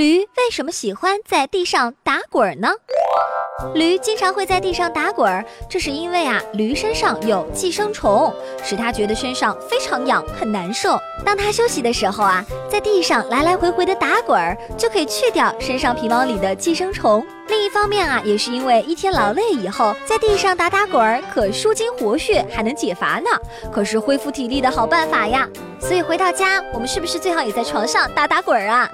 驴为什么喜欢在地上打滚儿呢？驴经常会在地上打滚儿这是因为啊驴身上有寄生虫使它觉得身上非常痒很难受。当它休息的时候啊在地上来来回回的打滚儿就可以去掉身上皮毛里的寄生虫。另一方面啊也是因为一天劳累以后在地上打打滚儿可舒筋活血还能解乏呢。可是恢复体力的好办法呀。所以回到家我们是不是最好也在床上打打滚儿啊？